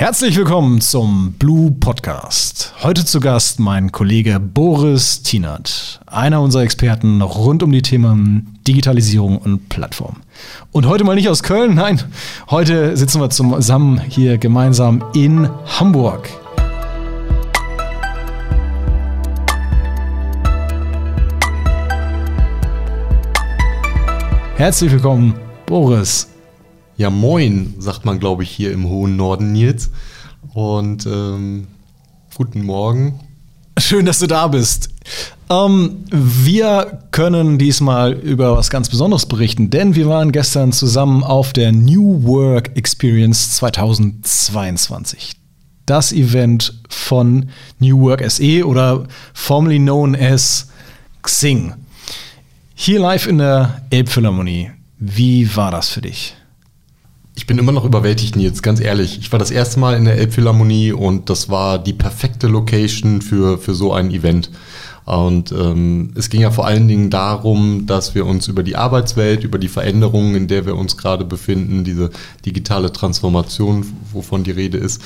Herzlich willkommen zum Blue Podcast. Heute zu Gast mein Kollege Boris Tienert, einer unserer Experten rund um die Themen Digitalisierung und Plattform. Und heute mal nicht aus Köln, nein, heute sitzen wir zusammen hier gemeinsam in Hamburg. Herzlich willkommen, Boris. Ja, moin, sagt man, glaube ich, hier im hohen Norden, Nils. Und ähm, guten Morgen. Schön, dass du da bist. Ähm, wir können diesmal über was ganz Besonderes berichten, denn wir waren gestern zusammen auf der New Work Experience 2022. Das Event von New Work SE oder formerly known as Xing. Hier live in der Elbphilharmonie. Wie war das für dich? Ich bin immer noch überwältigt, Nils, ganz ehrlich. Ich war das erste Mal in der Elbphilharmonie und das war die perfekte Location für, für so ein Event. Und ähm, es ging ja vor allen Dingen darum, dass wir uns über die Arbeitswelt, über die Veränderungen, in der wir uns gerade befinden, diese digitale Transformation, wovon die Rede ist,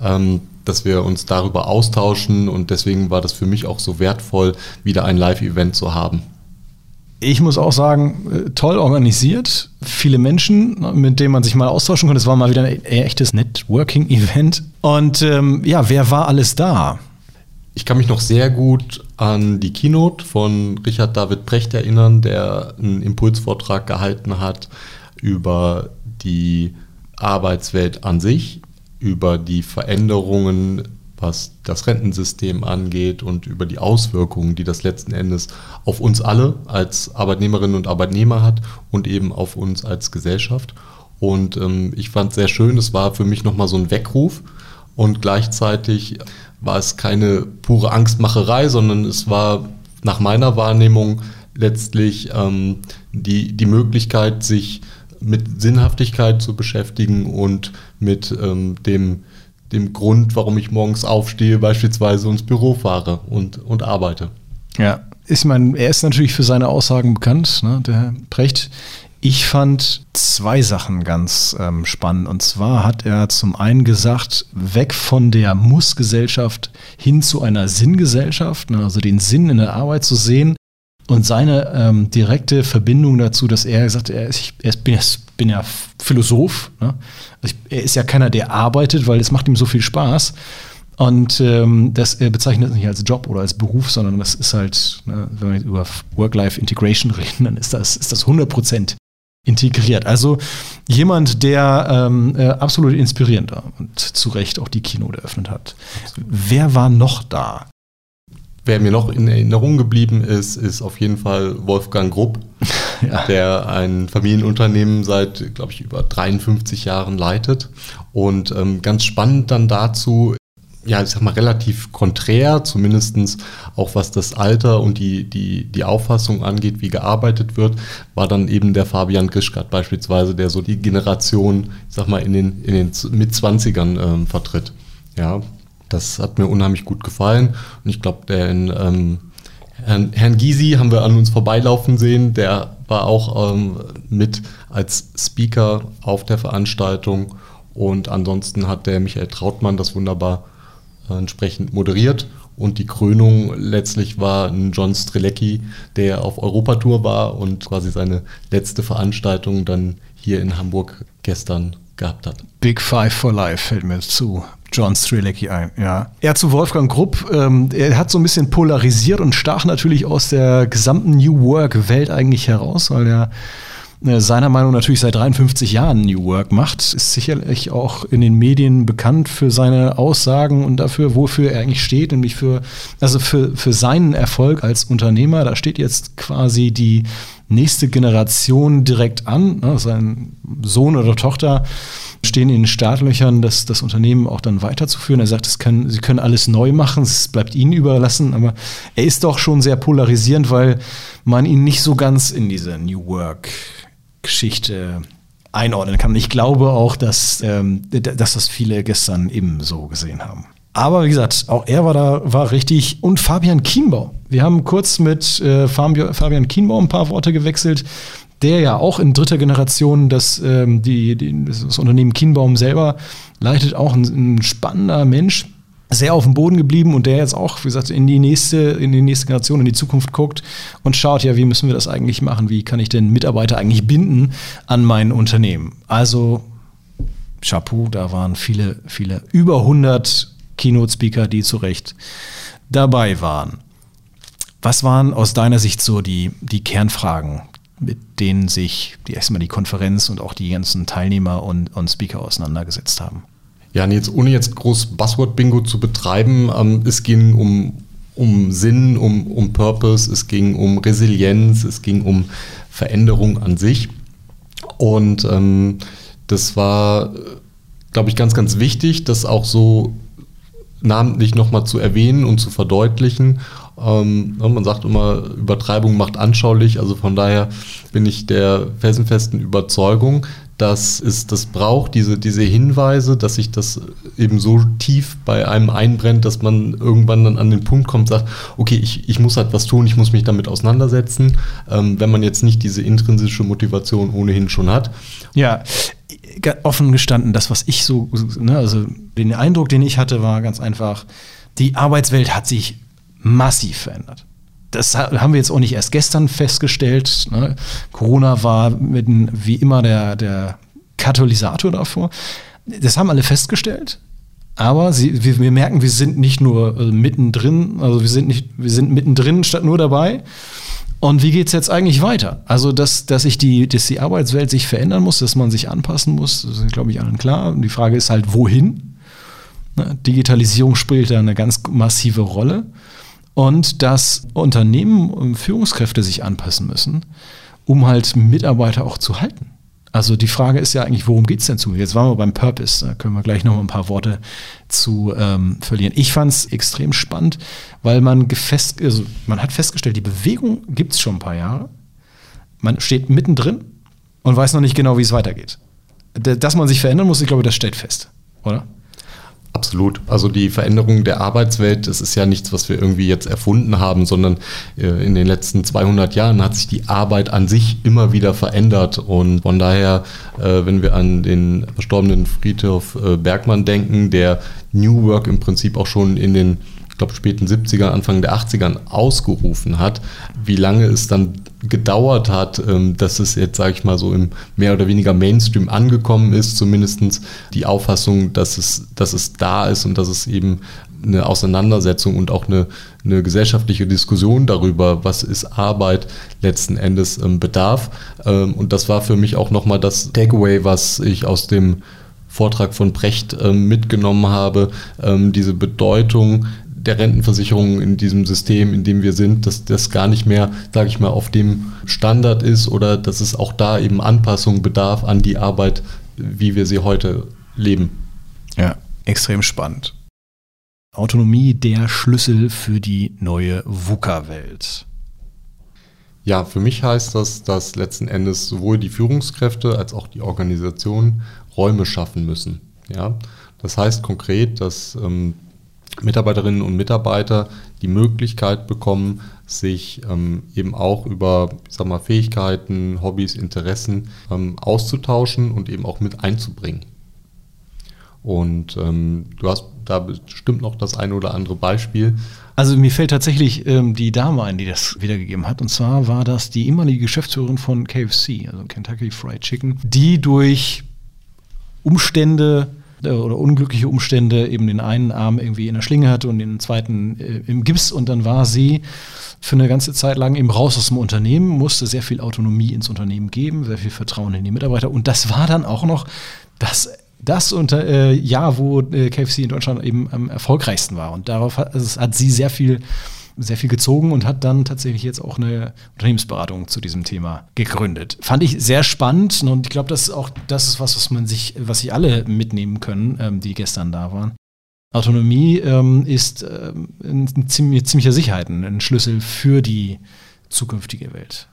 ähm, dass wir uns darüber austauschen. Und deswegen war das für mich auch so wertvoll, wieder ein Live-Event zu haben. Ich muss auch sagen, äh, toll organisiert, viele Menschen, mit denen man sich mal austauschen konnte. Es war mal wieder ein echtes Networking-Event. Und ähm, ja, wer war alles da? Ich kann mich noch sehr gut an die Keynote von Richard David Brecht erinnern, der einen Impulsvortrag gehalten hat über die Arbeitswelt an sich, über die Veränderungen was das Rentensystem angeht und über die Auswirkungen, die das letzten Endes auf uns alle als Arbeitnehmerinnen und Arbeitnehmer hat und eben auf uns als Gesellschaft. Und ähm, ich fand es sehr schön, es war für mich nochmal so ein Weckruf und gleichzeitig war es keine pure Angstmacherei, sondern es war nach meiner Wahrnehmung letztlich ähm, die, die Möglichkeit, sich mit Sinnhaftigkeit zu beschäftigen und mit ähm, dem dem Grund, warum ich morgens aufstehe, beispielsweise ins Büro fahre und, und arbeite. Ja, ich meine, er ist natürlich für seine Aussagen bekannt, ne, der Precht. Ich fand zwei Sachen ganz ähm, spannend. Und zwar hat er zum einen gesagt, weg von der Muss-Gesellschaft hin zu einer Sinngesellschaft, ne, also den Sinn in der Arbeit zu sehen. Und seine ähm, direkte Verbindung dazu, dass er gesagt hat, er ist, ich, er ist, bin, bin ja Philosoph. Ne? Also ich, er ist ja keiner, der arbeitet, weil es macht ihm so viel Spaß. Und ähm, das er bezeichnet das nicht als Job oder als Beruf, sondern das ist halt, ne, wenn wir über Work-Life-Integration reden, dann ist das, ist das 100% integriert. Also jemand, der ähm, äh, absolut inspirierend war und zu Recht auch die Kino eröffnet hat. Wer war noch da? Wer mir noch in Erinnerung geblieben ist, ist auf jeden Fall Wolfgang Grupp, ja. der ein Familienunternehmen seit, glaube ich, über 53 Jahren leitet. Und ähm, ganz spannend dann dazu, ja, ich sag mal, relativ konträr, zumindest auch was das Alter und die, die, die Auffassung angeht, wie gearbeitet wird, war dann eben der Fabian Grischkat beispielsweise, der so die Generation, ich sag mal, in den, in den Mitzwanzigern ähm, vertritt. Ja, das hat mir unheimlich gut gefallen. Und ich glaube, den ähm, Herrn, Herrn Gysi haben wir an uns vorbeilaufen sehen. Der war auch ähm, mit als Speaker auf der Veranstaltung. Und ansonsten hat der Michael Trautmann das wunderbar äh, entsprechend moderiert. Und die Krönung letztlich war ein John Strelecki, der auf Europatour war und quasi seine letzte Veranstaltung dann hier in Hamburg gestern gehabt hat. Big Five for Life fällt mir zu. John Strelecki ein, ja. Er zu Wolfgang Grupp, ähm, er hat so ein bisschen polarisiert und stach natürlich aus der gesamten New Work-Welt eigentlich heraus, weil er äh, seiner Meinung natürlich seit 53 Jahren New Work macht, ist sicherlich auch in den Medien bekannt für seine Aussagen und dafür, wofür er eigentlich steht, nämlich für, also für, für seinen Erfolg als Unternehmer. Da steht jetzt quasi die nächste Generation direkt an. Ne? Sein Sohn oder Tochter stehen in den Startlöchern, das, das Unternehmen auch dann weiterzuführen. Er sagt, kann, sie können alles neu machen, es bleibt ihnen überlassen, aber er ist doch schon sehr polarisierend, weil man ihn nicht so ganz in diese New Work-Geschichte einordnen kann. Ich glaube auch, dass, ähm, dass das viele gestern eben so gesehen haben. Aber wie gesagt, auch er war da, war richtig. Und Fabian Kienbaum. Wir haben kurz mit äh, Fabian Kienbaum ein paar Worte gewechselt. der ja auch in dritter Generation das, ähm, die, die, das Unternehmen Kienbaum selber leitet, auch ein, ein spannender Mensch sehr auf dem Boden geblieben und der jetzt auch, wie gesagt, in die nächste, in die nächste Generation, in die Zukunft guckt und schaut, ja, wie müssen wir das eigentlich machen? Wie kann ich denn Mitarbeiter eigentlich binden an mein Unternehmen? Also, Chapeau, da waren viele, viele, über 100 Keynote-Speaker, die zu Recht dabei waren. Was waren aus deiner Sicht so die, die Kernfragen, mit denen sich die erstmal die Konferenz und auch die ganzen Teilnehmer und, und Speaker auseinandergesetzt haben? Ja, jetzt ohne jetzt groß Buzzword-Bingo zu betreiben, ähm, es ging um, um Sinn, um, um Purpose, es ging um Resilienz, es ging um Veränderung an sich. Und ähm, das war, glaube ich, ganz, ganz wichtig, das auch so namentlich nochmal zu erwähnen und zu verdeutlichen. Ähm, man sagt immer, Übertreibung macht anschaulich. Also von daher bin ich der felsenfesten Überzeugung, dass es das braucht, diese, diese Hinweise, dass sich das eben so tief bei einem einbrennt, dass man irgendwann dann an den Punkt kommt, sagt, okay, ich, ich muss halt was tun, ich muss mich damit auseinandersetzen, ähm, wenn man jetzt nicht diese intrinsische Motivation ohnehin schon hat. Ja, offen gestanden, das, was ich so, ne, also den Eindruck, den ich hatte, war ganz einfach, die Arbeitswelt hat sich massiv verändert das haben wir jetzt auch nicht erst gestern festgestellt. Ne? Corona war mit, wie immer der, der Katalysator davor. Das haben alle festgestellt. Aber sie, wir, wir, merken, wir sind nicht nur äh, mittendrin, also wir sind nicht, wir sind mittendrin statt nur dabei. Und wie geht es jetzt eigentlich weiter? Also, dass, dass, ich die, dass die Arbeitswelt sich verändern muss, dass man sich anpassen muss, das ist, glaube ich, allen klar. Und die Frage ist halt, wohin? Ne? Digitalisierung spielt da eine ganz massive Rolle und dass Unternehmen und Führungskräfte sich anpassen müssen, um halt Mitarbeiter auch zu halten. Also die Frage ist ja eigentlich, worum geht es denn zu? Jetzt waren wir beim Purpose, da können wir gleich noch ein paar Worte zu ähm, verlieren. Ich fand es extrem spannend, weil man, gefest, also man hat festgestellt, die Bewegung gibt es schon ein paar Jahre. Man steht mittendrin und weiß noch nicht genau, wie es weitergeht. Dass man sich verändern muss, ich glaube, das steht fest, oder? Absolut. Also die Veränderung der Arbeitswelt, das ist ja nichts, was wir irgendwie jetzt erfunden haben, sondern äh, in den letzten 200 Jahren hat sich die Arbeit an sich immer wieder verändert. Und von daher, äh, wenn wir an den verstorbenen Friedhof äh, Bergmann denken, der New Work im Prinzip auch schon in den ich glaube, späten 70er, Anfang der 80ern ausgerufen hat, wie lange es dann gedauert hat, ähm, dass es jetzt, sage ich mal, so im mehr oder weniger Mainstream angekommen ist, zumindest die Auffassung, dass es, dass es da ist und dass es eben eine Auseinandersetzung und auch eine, eine gesellschaftliche Diskussion darüber, was ist Arbeit letzten Endes ähm, bedarf. Ähm, und das war für mich auch nochmal das Takeaway, was ich aus dem Vortrag von Brecht mitgenommen habe, diese Bedeutung der Rentenversicherung in diesem System, in dem wir sind, dass das gar nicht mehr, sage ich mal, auf dem Standard ist oder dass es auch da eben Anpassungen bedarf an die Arbeit, wie wir sie heute leben. Ja, extrem spannend. Autonomie der Schlüssel für die neue VUCA-Welt. Ja, für mich heißt das, dass letzten Endes sowohl die Führungskräfte als auch die Organisation Räume schaffen müssen. Ja, das heißt konkret, dass ähm, Mitarbeiterinnen und Mitarbeiter die Möglichkeit bekommen, sich ähm, eben auch über sag mal, Fähigkeiten, Hobbys, Interessen ähm, auszutauschen und eben auch mit einzubringen. Und ähm, du hast da bestimmt noch das ein oder andere Beispiel. Also mir fällt tatsächlich ähm, die Dame ein, die das wiedergegeben hat. Und zwar war das die ehemalige Geschäftsführerin von KFC, also Kentucky Fried Chicken, die durch Umstände oder unglückliche Umstände eben den einen Arm irgendwie in der Schlinge hatte und den zweiten äh, im Gips. Und dann war sie für eine ganze Zeit lang eben raus aus dem Unternehmen, musste sehr viel Autonomie ins Unternehmen geben, sehr viel Vertrauen in die Mitarbeiter. Und das war dann auch noch das das unter äh, Jahr, wo äh, KFC in Deutschland eben am erfolgreichsten war. Und darauf hat, also hat sie sehr viel sehr viel gezogen und hat dann tatsächlich jetzt auch eine Unternehmensberatung zu diesem Thema gegründet. Fand ich sehr spannend und ich glaube, das ist auch das ist was, was man sich, was sich alle mitnehmen können, ähm, die gestern da waren. Autonomie ähm, ist ähm, ziemlich, ziemlicher Sicherheit ein Schlüssel für die zukünftige Welt.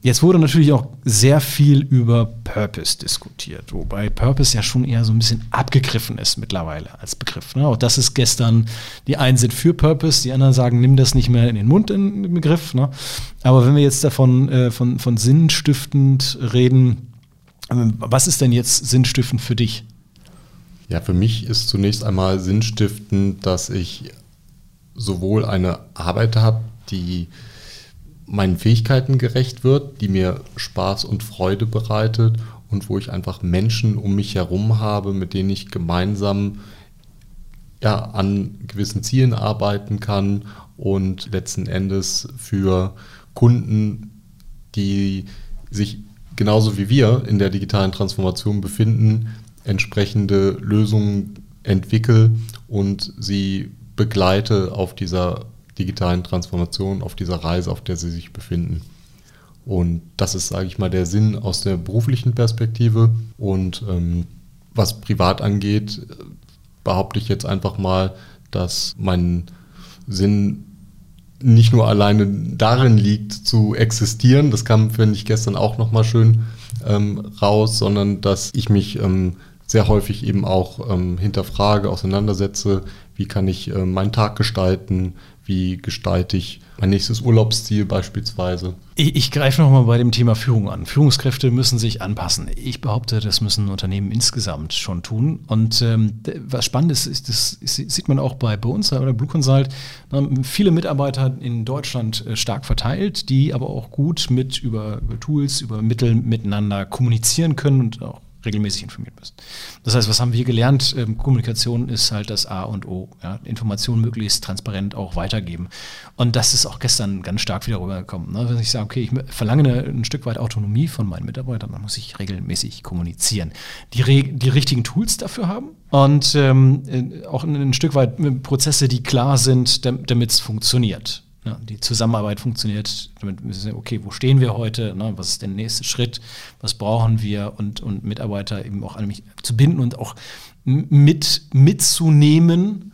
Jetzt wurde natürlich auch sehr viel über Purpose diskutiert, wobei Purpose ja schon eher so ein bisschen abgegriffen ist mittlerweile als Begriff. Ne? Auch das ist gestern, die einen sind für Purpose, die anderen sagen, nimm das nicht mehr in den Mund, den Begriff. Ne? Aber wenn wir jetzt davon äh, von, von sinnstiftend reden, äh, was ist denn jetzt sinnstiftend für dich? Ja, für mich ist zunächst einmal sinnstiftend, dass ich sowohl eine Arbeit habe, die meinen Fähigkeiten gerecht wird, die mir Spaß und Freude bereitet und wo ich einfach Menschen um mich herum habe, mit denen ich gemeinsam ja, an gewissen Zielen arbeiten kann und letzten Endes für Kunden, die sich genauso wie wir in der digitalen Transformation befinden, entsprechende Lösungen entwickle und sie begleite auf dieser digitalen Transformation, auf dieser Reise, auf der sie sich befinden. Und das ist, sage ich mal, der Sinn aus der beruflichen Perspektive. Und ähm, was privat angeht, behaupte ich jetzt einfach mal, dass mein Sinn nicht nur alleine darin liegt, zu existieren, das kam, finde ich, gestern auch nochmal schön ähm, raus, sondern dass ich mich ähm, sehr häufig eben auch ähm, hinterfrage, auseinandersetze, wie kann ich äh, meinen Tag gestalten, wie gestalte ich mein nächstes Urlaubsziel beispielsweise? Ich, ich greife nochmal bei dem Thema Führung an. Führungskräfte müssen sich anpassen. Ich behaupte, das müssen Unternehmen insgesamt schon tun. Und ähm, was spannend ist, ist, das sieht man auch bei, bei uns, bei der Blue Consult, viele Mitarbeiter in Deutschland äh, stark verteilt, die aber auch gut mit über, über Tools, über Mittel miteinander kommunizieren können und auch regelmäßig informiert bist. Das heißt, was haben wir gelernt? Ähm, Kommunikation ist halt das A und O. Ja? Informationen möglichst transparent auch weitergeben. Und das ist auch gestern ganz stark wieder rübergekommen. Ne? Wenn ich sage, okay, ich verlange ein Stück weit Autonomie von meinen Mitarbeitern, dann muss ich regelmäßig kommunizieren. Die, die richtigen Tools dafür haben und ähm, äh, auch ein, ein Stück weit Prozesse, die klar sind, damit es funktioniert. Ja, die Zusammenarbeit funktioniert, damit wir, okay, wo stehen wir heute, ne, was ist der nächste Schritt, was brauchen wir? Und, und Mitarbeiter eben auch an mich zu binden und auch mit, mitzunehmen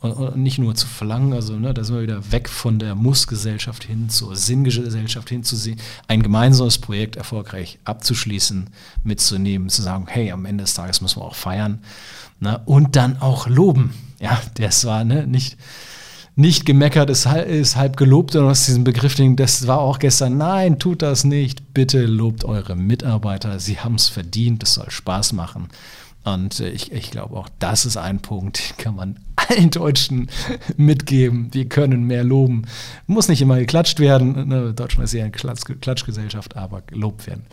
und, nicht nur zu verlangen, also ne, da sind wir wieder weg von der Muss-Gesellschaft hin zur Sinngesellschaft hinzusehen, ein gemeinsames Projekt erfolgreich abzuschließen, mitzunehmen, zu sagen, hey, am Ende des Tages müssen wir auch feiern ne, und dann auch loben. Ja, das war ne, nicht nicht gemeckert ist, ist halb gelobt und aus diesem Begriff, das war auch gestern, nein, tut das nicht, bitte lobt eure Mitarbeiter, sie haben es verdient, es soll Spaß machen. Und äh, ich, ich glaube auch, das ist ein Punkt, den kann man allen Deutschen mitgeben. Die können mehr loben. Muss nicht immer geklatscht werden. Ne? Deutschland ist ja eine Klatsch Klatschgesellschaft, aber gelobt werden.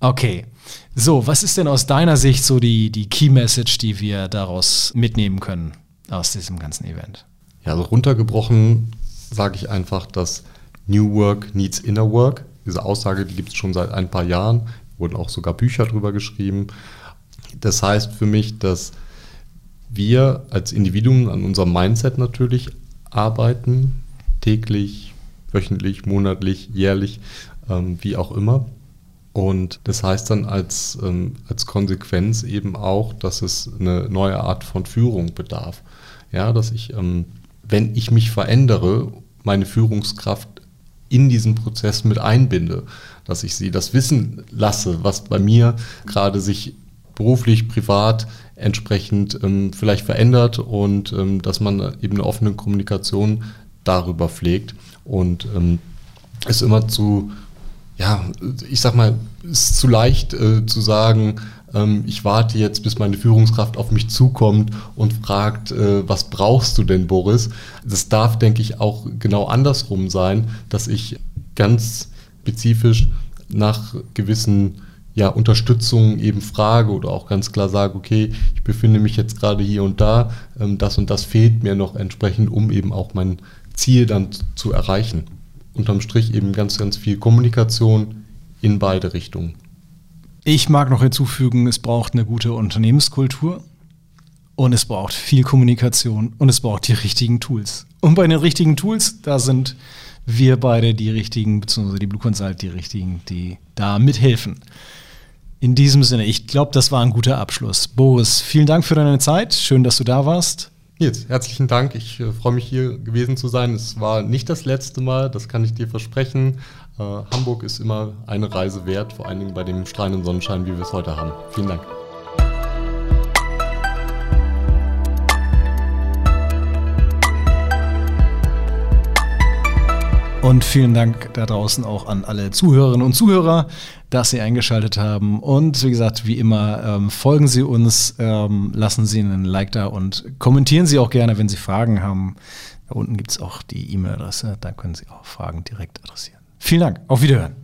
Okay. So, was ist denn aus deiner Sicht so die, die Key Message, die wir daraus mitnehmen können aus diesem ganzen Event? Ja, also runtergebrochen sage ich einfach, dass New Work needs Inner Work. Diese Aussage, die gibt es schon seit ein paar Jahren, wurden auch sogar Bücher drüber geschrieben. Das heißt für mich, dass wir als Individuen an unserem Mindset natürlich arbeiten, täglich, wöchentlich, monatlich, jährlich, ähm, wie auch immer. Und das heißt dann als, ähm, als Konsequenz eben auch, dass es eine neue Art von Führung bedarf. Ja, dass ich ähm, wenn ich mich verändere, meine Führungskraft in diesen Prozess mit einbinde, dass ich sie das wissen lasse, was bei mir gerade sich beruflich, privat entsprechend ähm, vielleicht verändert und ähm, dass man eben eine offene Kommunikation darüber pflegt und ähm, es immer zu, ja, ich sag mal, ist zu leicht äh, zu sagen, ähm, ich warte jetzt, bis meine Führungskraft auf mich zukommt und fragt, äh, was brauchst du denn, Boris? Das darf, denke ich, auch genau andersrum sein, dass ich ganz spezifisch nach gewissen ja, Unterstützung eben frage oder auch ganz klar sage, okay, ich befinde mich jetzt gerade hier und da, ähm, das und das fehlt mir noch entsprechend, um eben auch mein Ziel dann zu erreichen. Unterm Strich eben ganz, ganz viel Kommunikation in beide Richtungen. Ich mag noch hinzufügen, es braucht eine gute Unternehmenskultur und es braucht viel Kommunikation und es braucht die richtigen Tools. Und bei den richtigen Tools, da sind wir beide die richtigen, beziehungsweise die Blue Consult die richtigen, die da mithelfen. In diesem Sinne, ich glaube, das war ein guter Abschluss. Boris, vielen Dank für deine Zeit. Schön, dass du da warst. Jetzt, herzlichen Dank. Ich äh, freue mich hier gewesen zu sein. Es war nicht das letzte Mal, das kann ich dir versprechen. Äh, Hamburg ist immer eine Reise wert, vor allen Dingen bei dem strahlenden Sonnenschein, wie wir es heute haben. Vielen Dank. Und vielen Dank da draußen auch an alle Zuhörerinnen und Zuhörer, dass Sie eingeschaltet haben. Und wie gesagt, wie immer, ähm, folgen Sie uns, ähm, lassen Sie einen Like da und kommentieren Sie auch gerne, wenn Sie Fragen haben. Da unten gibt es auch die E-Mail-Adresse, da können Sie auch Fragen direkt adressieren. Vielen Dank, auf Wiederhören.